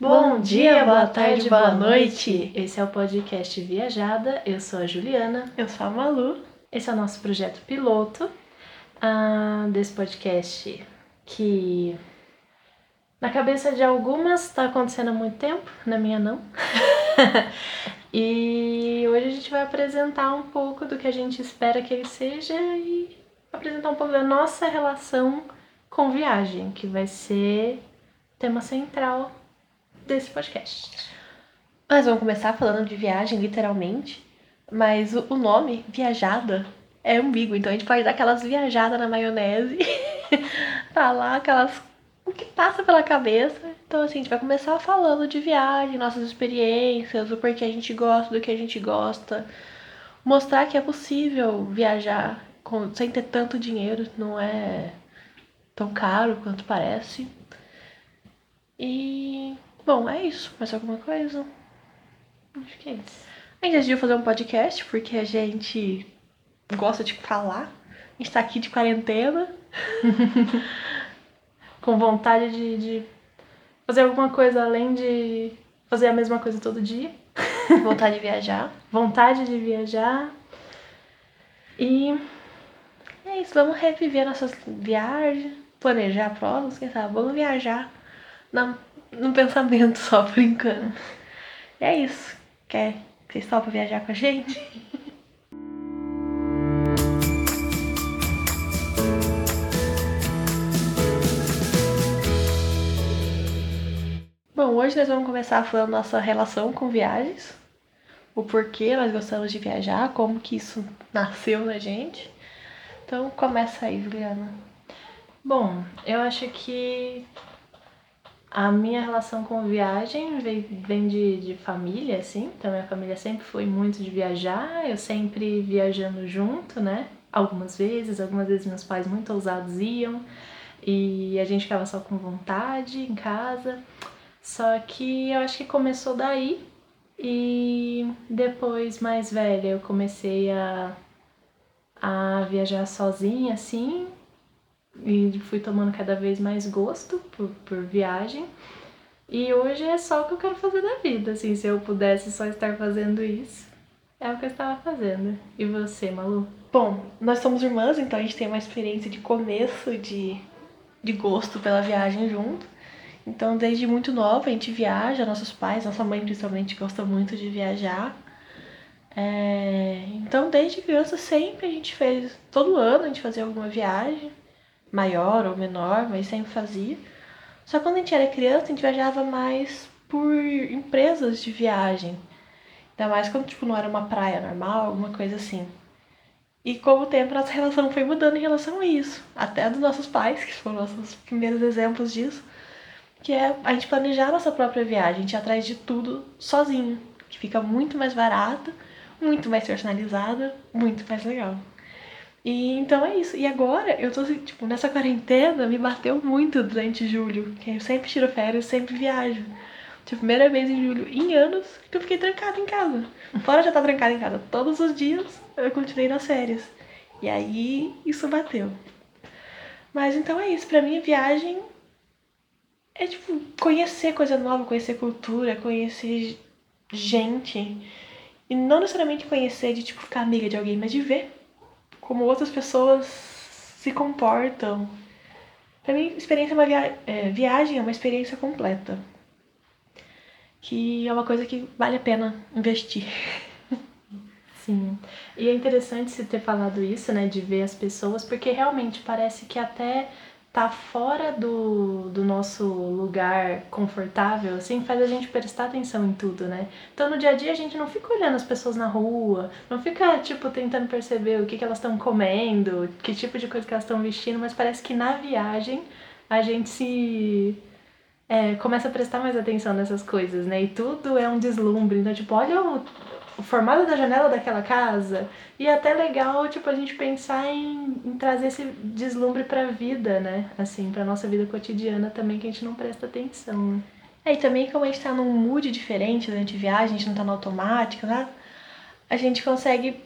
Bom dia, boa tarde, boa noite. Esse é o podcast Viajada. Eu sou a Juliana. Eu sou a Malu. Esse é o nosso projeto piloto ah, desse podcast que na cabeça de algumas está acontecendo há muito tempo, na minha não. e hoje a gente vai apresentar um pouco do que a gente espera que ele seja e apresentar um pouco da nossa relação com viagem, que vai ser tema central desse podcast. Nós vamos começar falando de viagem, literalmente, mas o nome, viajada, é ambíguo, então a gente pode dar aquelas viajadas na maionese, falar aquelas. o que passa pela cabeça. Então, assim, a gente vai começar falando de viagem, nossas experiências, o porquê a gente gosta, do que a gente gosta. Mostrar que é possível viajar com, sem ter tanto dinheiro, não é tão caro quanto parece. E Bom, é isso. Mais alguma coisa? Acho que é isso. A gente decidiu fazer um podcast porque a gente gosta de falar. A gente tá aqui de quarentena. Com vontade de, de fazer alguma coisa além de fazer a mesma coisa todo dia. Vontade de viajar. Vontade de viajar. E é isso, vamos reviver nossas viagens, planejar provas, quem sabe, vamos viajar na no pensamento só, enquanto. E é isso. Quer? Vocês topam viajar com a gente? Bom, hoje nós vamos começar falando nossa relação com viagens, o porquê nós gostamos de viajar, como que isso nasceu na gente. Então começa aí, Juliana. Bom, eu acho que a minha relação com viagem vem, de, de família, assim. Então, minha família sempre foi muito de viajar, eu sempre viajando junto, né? Algumas vezes, algumas vezes meus pais muito ousados iam e a gente ficava só com vontade em casa. Só que eu acho que começou daí e depois, mais velha, eu comecei a, a viajar sozinha, assim, e fui tomando cada vez mais gosto por, por viagem. E hoje é só o que eu quero fazer da vida, assim, se eu pudesse só estar fazendo isso, é o que eu estava fazendo. E você, Malu? Bom, nós somos irmãs, então a gente tem uma experiência de começo de, de gosto pela viagem junto. Então, desde muito nova, a gente viaja, nossos pais, nossa mãe principalmente gosta muito de viajar. É... Então, desde criança, sempre a gente fez, todo ano a gente fazia alguma viagem maior ou menor, mas sempre fazia. Só quando a gente era criança, a gente viajava mais por empresas de viagem. Ainda mais quando tipo, não era uma praia normal, alguma coisa assim. E com o tempo nossa relação foi mudando em relação a isso. Até dos nossos pais, que foram nossos primeiros exemplos disso. Que é a gente planejar a nossa própria viagem, a gente ir atrás de tudo sozinho. Que fica muito mais barato, muito mais personalizada, muito mais legal. E então é isso. E agora eu tô tipo, nessa quarentena me bateu muito durante julho. Que eu sempre tiro férias, sempre viajo. Tipo, primeira vez em julho em anos que eu fiquei trancada em casa. Fora já estar tá trancada em casa todos os dias, eu continuei nas férias. E aí isso bateu. Mas então é isso, pra mim viagem é tipo conhecer coisa nova, conhecer cultura, conhecer gente. E não necessariamente conhecer de tipo ficar amiga de alguém, mas de ver como outras pessoas se comportam. Para mim, experiência uma via é, viagem é uma experiência completa. Que é uma coisa que vale a pena investir. Sim. E é interessante você ter falado isso, né, de ver as pessoas, porque realmente parece que até tá fora do, do nosso lugar confortável, assim, faz a gente prestar atenção em tudo, né? Então no dia a dia a gente não fica olhando as pessoas na rua, não fica, tipo, tentando perceber o que, que elas estão comendo, que tipo de coisa que elas estão vestindo, mas parece que na viagem a gente se. É, começa a prestar mais atenção nessas coisas, né? E tudo é um deslumbre. Então, tipo, olha o, o formato da janela daquela casa. E é até legal, tipo, a gente pensar em, em trazer esse deslumbre pra vida, né? Assim, pra nossa vida cotidiana também, que a gente não presta atenção, né? É, e também como a gente tá num mood diferente durante a viagem, a gente não tá no automático, né? A gente consegue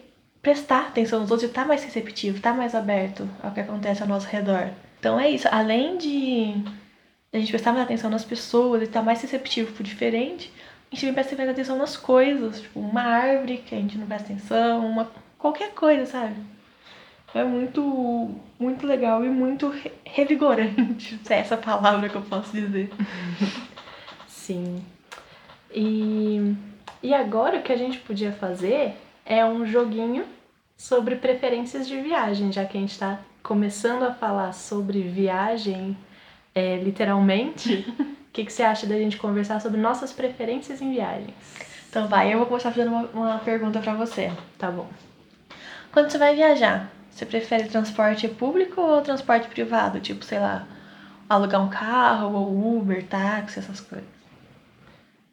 prestar atenção nos outros e tá mais receptivo, tá mais aberto ao que acontece ao nosso redor. Então é isso, além de a gente prestar mais atenção nas pessoas e tá mais receptivo pro diferente, a gente presta mais atenção nas coisas, tipo, uma árvore que a gente não presta atenção, uma qualquer coisa, sabe? É muito, muito legal e muito revigorante, se é essa palavra que eu posso dizer. Sim. E, e agora o que a gente podia fazer é um joguinho sobre preferências de viagem, já que a gente está começando a falar sobre viagem é, literalmente. O que, que você acha da gente conversar sobre nossas preferências em viagens? Então vai, eu vou começar fazendo uma, uma pergunta para você. Tá bom. Quando você vai viajar, você prefere transporte público ou transporte privado? Tipo, sei lá, alugar um carro ou Uber, táxi, essas coisas.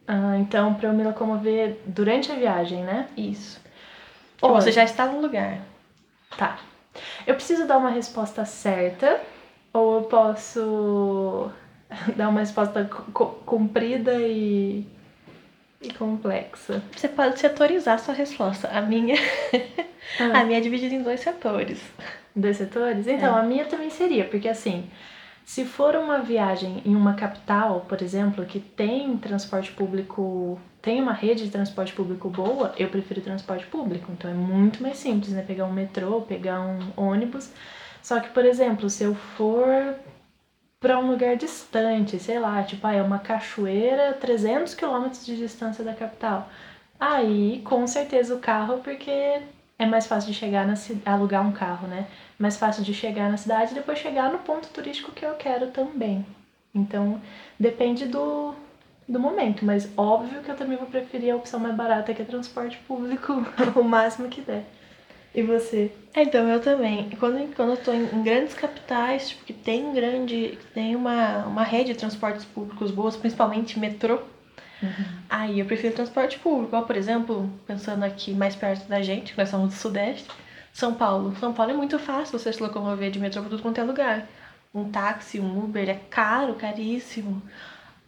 Ah, então, para eu me locomover durante a viagem, né? Isso. Ou você já está no lugar. Tá. Eu preciso dar uma resposta certa ou eu posso dar uma resposta comprida e, e complexa? Você pode setorizar sua resposta. A minha, ah. a minha é dividida em dois setores. Dois setores? Então, é. a minha também seria, porque assim, se for uma viagem em uma capital, por exemplo, que tem transporte público, tem uma rede de transporte público boa, eu prefiro transporte público. Então é muito mais simples, né? Pegar um metrô, pegar um ônibus. Só que, por exemplo, se eu for para um lugar distante, sei lá, tipo, ah, é uma cachoeira 300 quilômetros de distância da capital. Aí, com certeza o carro, porque é mais fácil de chegar na alugar um carro, né? Mais fácil de chegar na cidade e depois chegar no ponto turístico que eu quero também. Então, depende do, do momento, mas óbvio que eu também vou preferir a opção mais barata que é transporte público o máximo que der. E você? É, então, eu também. Quando, quando eu tô em, em grandes capitais, tipo, que tem grande. tem uma, uma rede de transportes públicos boas, principalmente metrô, Uhum. Aí eu prefiro transporte público. Por exemplo, pensando aqui mais perto da gente, nós somos do Sudeste, São Paulo. São Paulo é muito fácil você se locomover de metrô para tudo quanto é lugar. Um táxi, um Uber é caro, caríssimo.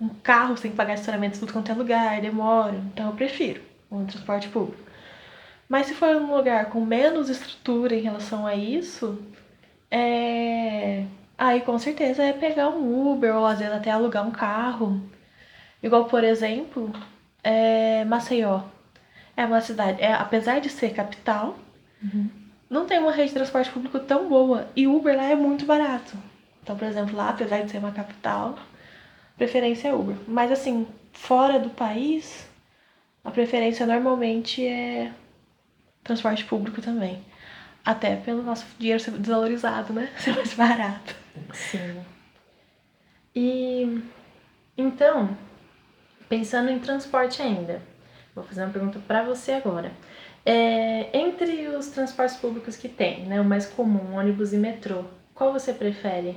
Um carro que pagar estacionamento tudo quanto é lugar, demora. Então eu prefiro um transporte público. Mas se for um lugar com menos estrutura em relação a isso, é... aí com certeza é pegar um Uber ou às vezes até alugar um carro. Igual, por exemplo, é Maceió. É uma cidade, é, apesar de ser capital, uhum. não tem uma rede de transporte público tão boa. E Uber lá é muito barato. Então, por exemplo, lá, apesar de ser uma capital, preferência é Uber. Mas assim, fora do país, a preferência normalmente é transporte público também. Até pelo nosso dinheiro ser desvalorizado, né? Ser mais barato. Sim. E então, Pensando em transporte ainda, vou fazer uma pergunta para você agora. É, entre os transportes públicos que tem, né, o mais comum, ônibus e metrô, qual você prefere?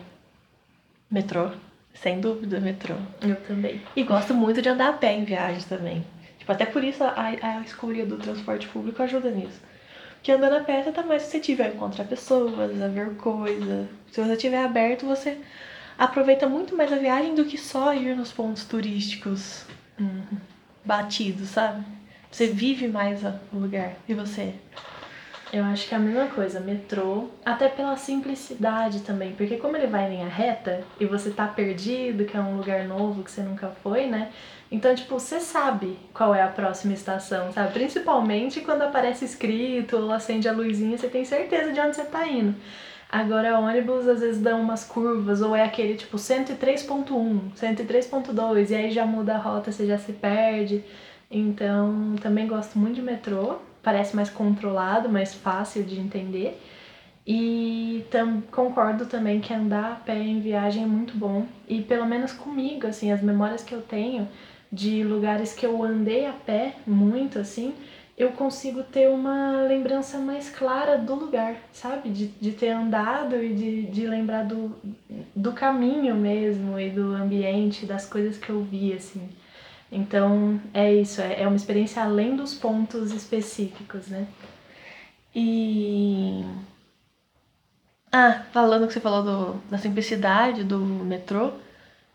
Metrô, sem dúvida, metrô. Eu também. E gosto muito de andar a pé em viagens também. Tipo, até por isso a, a escolha do transporte público ajuda nisso. Porque andando a pé você tá mais suscetível a encontrar pessoas, a ver coisas. Se você estiver aberto, você aproveita muito mais a viagem do que só ir nos pontos turísticos uhum. batidos, sabe? Você vive mais o lugar. E você? Eu acho que é a mesma coisa, metrô, até pela simplicidade também, porque como ele vai em linha reta e você tá perdido, que é um lugar novo que você nunca foi, né? Então, tipo, você sabe qual é a próxima estação, sabe? Principalmente quando aparece escrito ou acende a luzinha, você tem certeza de onde você tá indo. Agora, ônibus às vezes dão umas curvas, ou é aquele tipo 103.1, 103.2, e aí já muda a rota, você já se perde. Então, também gosto muito de metrô, parece mais controlado, mais fácil de entender. E tam, concordo também que andar a pé em viagem é muito bom. E pelo menos comigo, assim, as memórias que eu tenho de lugares que eu andei a pé muito, assim, eu consigo ter uma lembrança mais clara do lugar, sabe? De, de ter andado e de, de lembrar do, do caminho mesmo e do ambiente, das coisas que eu vi, assim. Então, é isso, é, é uma experiência além dos pontos específicos, né? E. Ah, falando que você falou do, da simplicidade do metrô,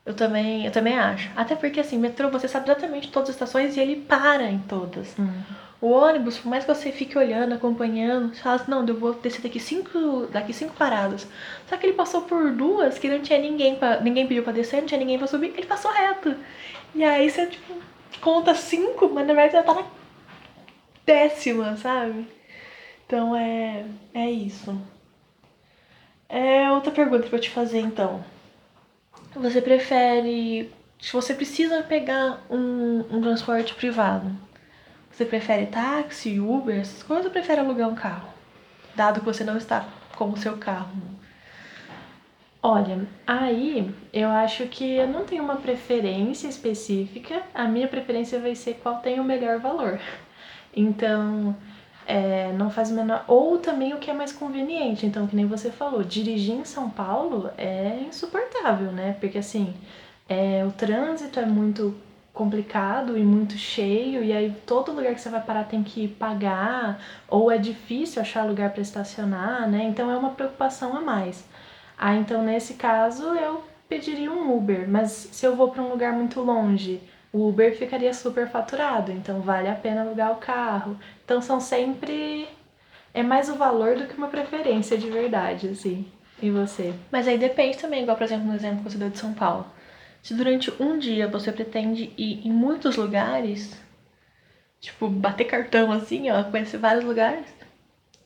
eu também, eu também acho. Até porque, assim, metrô você sabe exatamente todas as estações e ele para em todas. Uhum. O ônibus, por mais que você fique olhando, acompanhando, você fala assim, não, eu vou descer daqui cinco, daqui cinco paradas. Só que ele passou por duas que não tinha ninguém, pra, ninguém pediu pra descer, não tinha ninguém pra subir, ele passou reto. E aí você, tipo, conta cinco, mas na verdade já tá na décima, sabe? Então é, é isso. É outra pergunta pra te fazer então. Você prefere. Se você precisa pegar um, um transporte privado, você prefere táxi, Uber, essas coisas ou prefere alugar um carro? Dado que você não está com o seu carro. Olha, aí eu acho que eu não tenho uma preferência específica. A minha preferência vai ser qual tem o melhor valor. Então, é, não faz menor. Ou também o que é mais conveniente. Então, que nem você falou, dirigir em São Paulo é insuportável, né? Porque assim, é, o trânsito é muito complicado e muito cheio, e aí todo lugar que você vai parar tem que pagar, ou é difícil achar lugar para estacionar, né? Então é uma preocupação a mais. Ah, então nesse caso eu pediria um Uber, mas se eu vou para um lugar muito longe, o Uber ficaria super faturado, então vale a pena alugar o carro. Então são sempre é mais o valor do que uma preferência de verdade, assim. E você? Mas aí depende também, igual por exemplo no exemplo que você deu de São Paulo. Se durante um dia você pretende ir em muitos lugares, tipo, bater cartão assim, ó, conhecer vários lugares,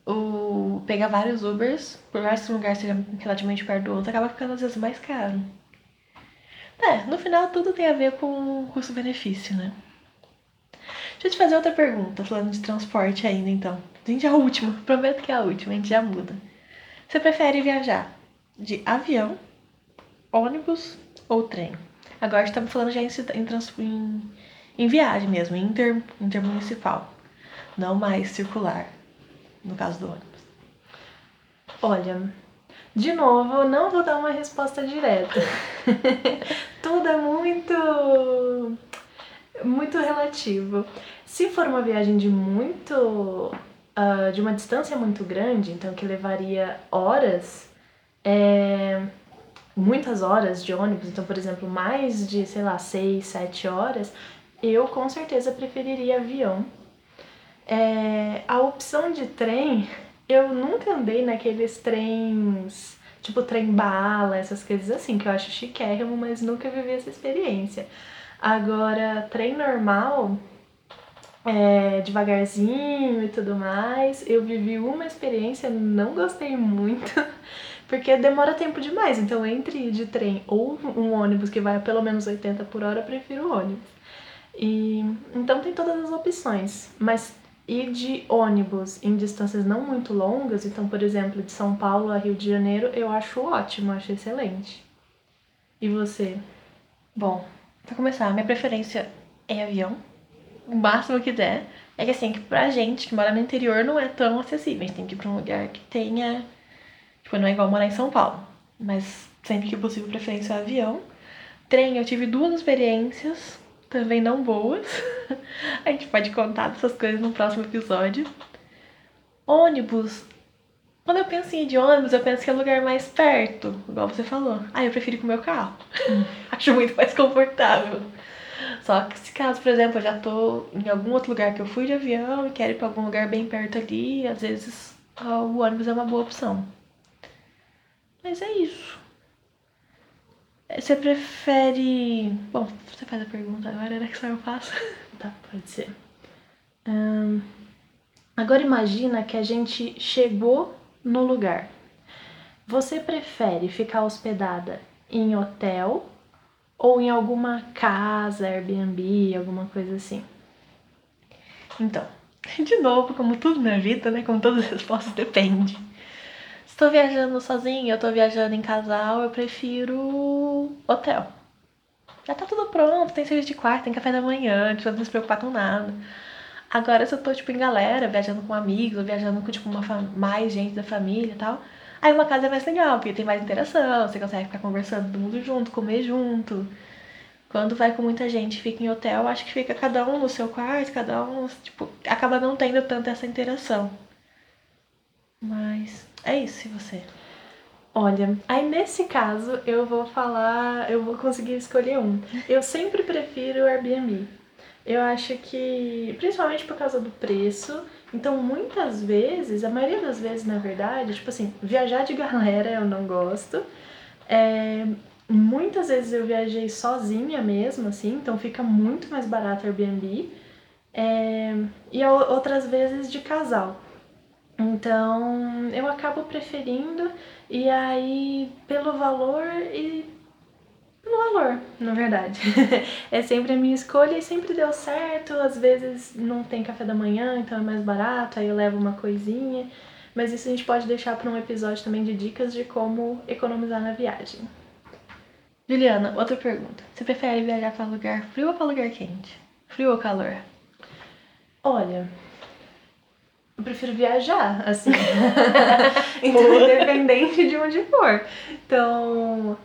ou pegar vários Ubers, por mais que um lugar seja relativamente perto do outro, acaba ficando às vezes mais caro. É, no final tudo tem a ver com custo-benefício, né? Deixa eu te fazer outra pergunta, falando de transporte ainda então. Gente é a última, prometo que é a última, a gente já muda. Você prefere viajar de avião, ônibus ou trem? Agora estamos falando já em, em, em viagem mesmo, inter, intermunicipal. Não mais circular, no caso do ônibus. Olha, de novo, não vou dar uma resposta direta. Tudo é muito muito relativo. Se for uma viagem de muito uh, de uma distância muito grande, então que levaria horas, é, muitas horas de ônibus, então, por exemplo, mais de, sei lá, 6, 7 horas, eu com certeza preferiria avião. É, a opção de trem, eu nunca andei naqueles trens, tipo trem bala, essas coisas assim, que eu acho chiquérrimo, mas nunca vivi essa experiência. Agora, trem normal, é, devagarzinho e tudo mais, eu vivi uma experiência, não gostei muito. Porque demora tempo demais. Então, entre de trem ou um ônibus que vai a pelo menos 80 por hora, eu prefiro o ônibus. E então tem todas as opções. Mas ir de ônibus em distâncias não muito longas, então, por exemplo, de São Paulo a Rio de Janeiro, eu acho ótimo, acho excelente. E você? Bom, para começar, minha preferência é avião. O máximo que der. É que assim, que pra gente que mora no interior não é tão acessível. A gente tem que ir pra um lugar que tenha Tipo, não é igual morar em São Paulo. Mas sempre que possível, preferência é avião. Trem, eu tive duas experiências, também não boas. A gente pode contar dessas coisas no próximo episódio. Ônibus. Quando eu penso em ir de ônibus, eu penso que é lugar mais perto, igual você falou. Ah, eu prefiro ir com o meu carro. Acho muito mais confortável. Só que se caso, por exemplo, eu já tô em algum outro lugar que eu fui de avião e quero ir pra algum lugar bem perto ali, às vezes o ônibus é uma boa opção. Mas é isso. Você prefere. Bom, você faz a pergunta agora, era que só eu faço. Tá, pode ser. Um, agora imagina que a gente chegou no lugar. Você prefere ficar hospedada em hotel ou em alguma casa, Airbnb, alguma coisa assim? Então, de novo, como tudo na vida, né? Como todas as respostas, depende. Tô viajando sozinha, eu tô viajando em casal, eu prefiro hotel. Já tá tudo pronto, tem serviço de quarto, tem café da manhã, não se preocupar com nada. Agora, se eu tô, tipo, em galera, viajando com amigos, ou viajando com, tipo, uma mais gente da família e tal, aí uma casa é mais legal, porque tem mais interação, você consegue ficar conversando todo mundo junto, comer junto. Quando vai com muita gente fica em hotel, acho que fica cada um no seu quarto, cada um, tipo, acaba não tendo tanto essa interação. Mas é isso, e você? Olha, aí nesse caso eu vou falar, eu vou conseguir escolher um. Eu sempre prefiro o Airbnb. Eu acho que, principalmente por causa do preço, então muitas vezes, a maioria das vezes, na verdade, tipo assim, viajar de galera eu não gosto. É, muitas vezes eu viajei sozinha mesmo, assim, então fica muito mais barato Airbnb. É, e outras vezes de casal. Então eu acabo preferindo, e aí pelo valor e pelo valor, na verdade. é sempre a minha escolha e sempre deu certo. Às vezes não tem café da manhã, então é mais barato, aí eu levo uma coisinha. Mas isso a gente pode deixar para um episódio também de dicas de como economizar na viagem. Juliana, outra pergunta. Você prefere viajar para lugar frio ou para lugar quente? Frio ou calor? Olha, eu prefiro viajar, assim. então, independente de onde for. Então,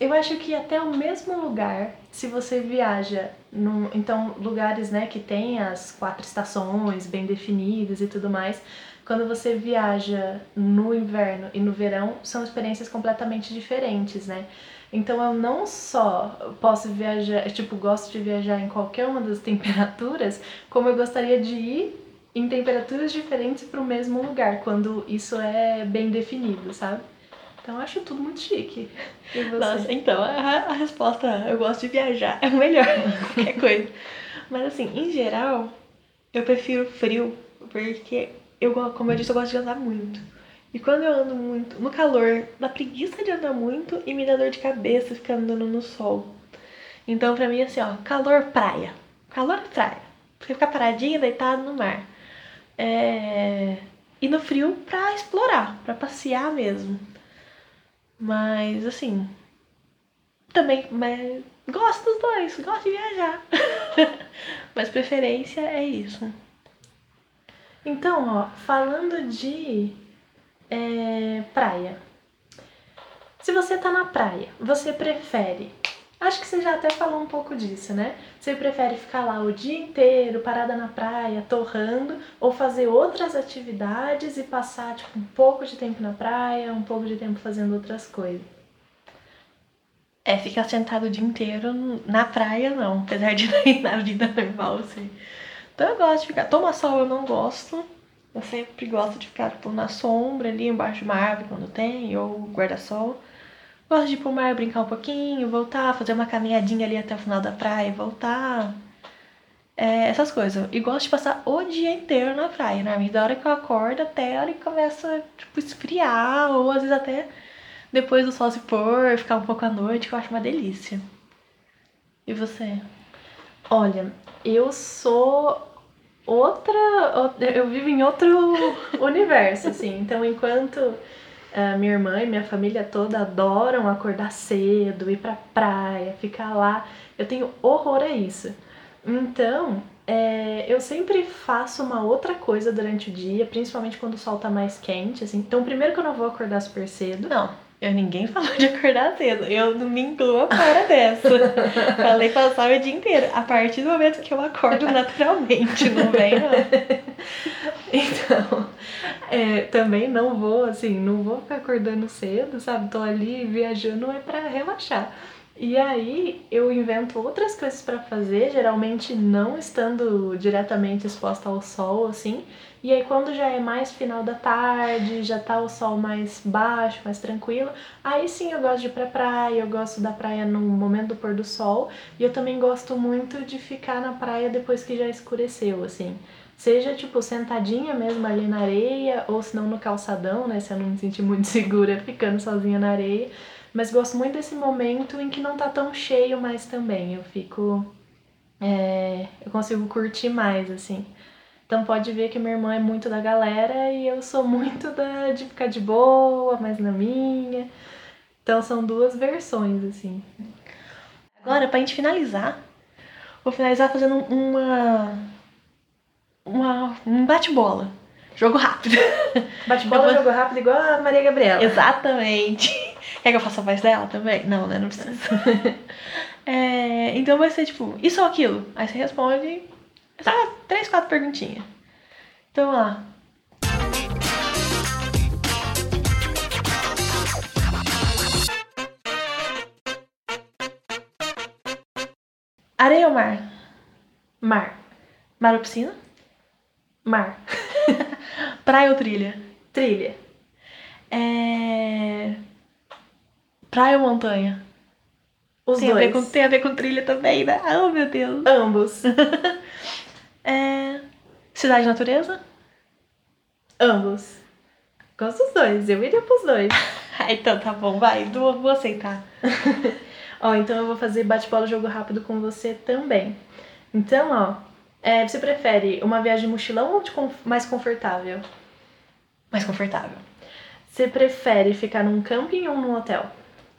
eu acho que até o mesmo lugar, se você viaja, no, então lugares né, que tem as quatro estações bem definidas e tudo mais, quando você viaja no inverno e no verão, são experiências completamente diferentes, né? Então eu não só posso viajar, tipo, gosto de viajar em qualquer uma das temperaturas, como eu gostaria de ir em temperaturas diferentes para o mesmo lugar, quando isso é bem definido, sabe? Então eu acho tudo muito chique. Nossa, então a, a resposta eu gosto de viajar é o melhor, qualquer coisa. Mas assim, em geral, eu prefiro frio, porque eu, como eu disse, eu gosto de andar muito. E quando eu ando muito no calor, dá preguiça de andar muito e me dá dor de cabeça ficar andando no sol. Então, pra mim, assim, ó, calor praia. Calor praia. Você ficar paradinha, deitado no mar. É... E no frio pra explorar, pra passear mesmo. Mas assim. Também. Mas, gosto dos dois, gosto de viajar. mas preferência é isso. Então, ó, falando de é, praia. Se você tá na praia, você prefere Acho que você já até falou um pouco disso, né? Você prefere ficar lá o dia inteiro, parada na praia, torrando, ou fazer outras atividades e passar tipo, um pouco de tempo na praia, um pouco de tempo fazendo outras coisas? É, ficar sentado o dia inteiro na praia não, apesar de na vida normal, assim. Então eu gosto de ficar. Tomar sol eu não gosto. Eu sempre gosto de ficar tipo, na sombra ali, embaixo de uma árvore quando tem, ou guarda-sol. Gosto de ir pro mar, brincar um pouquinho, voltar, fazer uma caminhadinha ali até o final da praia e voltar. É, essas coisas. E gosto de passar o dia inteiro na praia, né? Da hora que eu acordo até a hora que começa, tipo, esfriar, ou às vezes até depois do sol se pôr, ficar um pouco à noite, que eu acho uma delícia. E você? Olha, eu sou outra. Eu vivo em outro universo, assim. Então, enquanto Uh, minha irmã e minha família toda adoram acordar cedo, ir pra praia, ficar lá. Eu tenho horror a isso. Então, é, eu sempre faço uma outra coisa durante o dia, principalmente quando o sol tá mais quente, assim. Então, primeiro que eu não vou acordar super cedo. Não, eu ninguém falou de acordar cedo. Eu não me incluo fora dessa. Falei passar o dia inteiro. A partir do momento que eu acordo naturalmente, não vem, não. Então, é, também não vou, assim, não vou ficar acordando cedo, sabe? Tô ali viajando é para relaxar. E aí eu invento outras coisas para fazer, geralmente não estando diretamente exposta ao sol, assim. E aí quando já é mais final da tarde, já tá o sol mais baixo, mais tranquilo, aí sim eu gosto de ir pra praia, eu gosto da praia no momento do pôr do sol. E eu também gosto muito de ficar na praia depois que já escureceu, assim. Seja, tipo, sentadinha mesmo ali na areia, ou se não no calçadão, né? Se eu não me sentir muito segura ficando sozinha na areia. Mas gosto muito desse momento em que não tá tão cheio mais também. Eu fico. É, eu consigo curtir mais, assim. Então pode ver que minha irmã é muito da galera e eu sou muito da, de ficar de boa, mais na minha. Então são duas versões, assim. Agora, pra gente finalizar, vou finalizar fazendo uma uma, um bate-bola. Jogo rápido. Bate-bola, jogo rápido, igual a Maria Gabriela. Exatamente. Quer que eu faça a voz dela também? Não, né? Não precisa. é, então vai ser tipo, isso ou aquilo? Aí você responde tá. só três, quatro perguntinhas. Então vamos lá. Areia ou mar? Mar. Mar ou piscina? Mar. Praia ou trilha? Trilha. É... Praia ou montanha? Os tem, a dois. ver com, tem a ver com trilha também, né? Oh, meu Deus. Ambos. Cidade e natureza? Ambos. Gosto dos dois. Eu iria pros dois. Então tá bom, vai. Vou, vou aceitar. Ó, então eu vou fazer bate-bola jogo rápido com você também. Então, ó, é, você prefere uma viagem mochilão ou de conf- mais confortável? Mais confortável. Você prefere ficar num camping ou num hotel?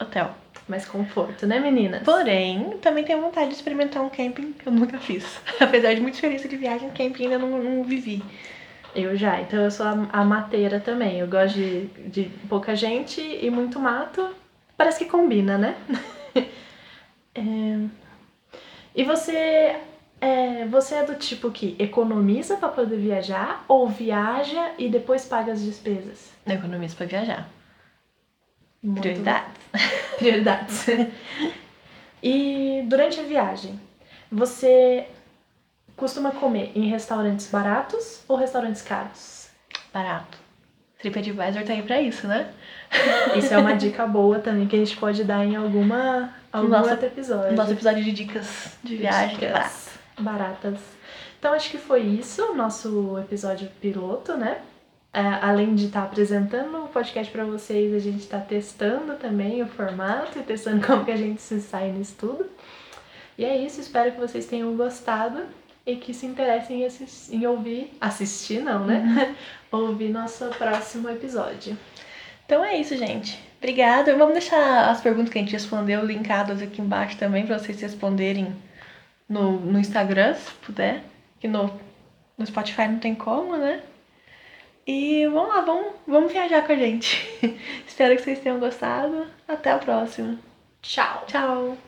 Hotel. Mais conforto, né, meninas? Porém, também tenho vontade de experimentar um camping que eu nunca fiz. Apesar de muita experiência de viagem, camping ainda não, não vivi. Eu já, então eu sou a, a mateira também. Eu gosto de, de pouca gente e muito mato. Parece que combina, né? É, E você é, você é do tipo que economiza pra poder viajar ou viaja e depois paga as despesas? Eu economizo pra viajar. Muito- Prioridades. Prioridades. e durante a viagem, você costuma comer em restaurantes baratos ou restaurantes caros? Barato. TripAdvisor tá aí pra isso, né? Isso é uma dica boa também que a gente pode dar em alguma algum Nosso- outro episódio. No nosso episódio de dicas de viagem. Dicas Barato. baratas. Então acho que foi isso, o nosso episódio piloto, né? É, além de estar apresentando o podcast para vocês, a gente está testando também o formato e testando como que a gente se sai nisso tudo. E é isso, espero que vocês tenham gostado e que se interessem em, em ouvir, assistir não, né? ouvir nosso próximo episódio. Então é isso, gente. Obrigada. Vamos deixar as perguntas que a gente respondeu linkadas aqui embaixo também pra vocês responderem no, no Instagram, se puder. Que no, no Spotify não tem como, né? E vamos lá, vamos, vamos viajar com a gente. Espero que vocês tenham gostado. Até a próxima. Tchau! Tchau!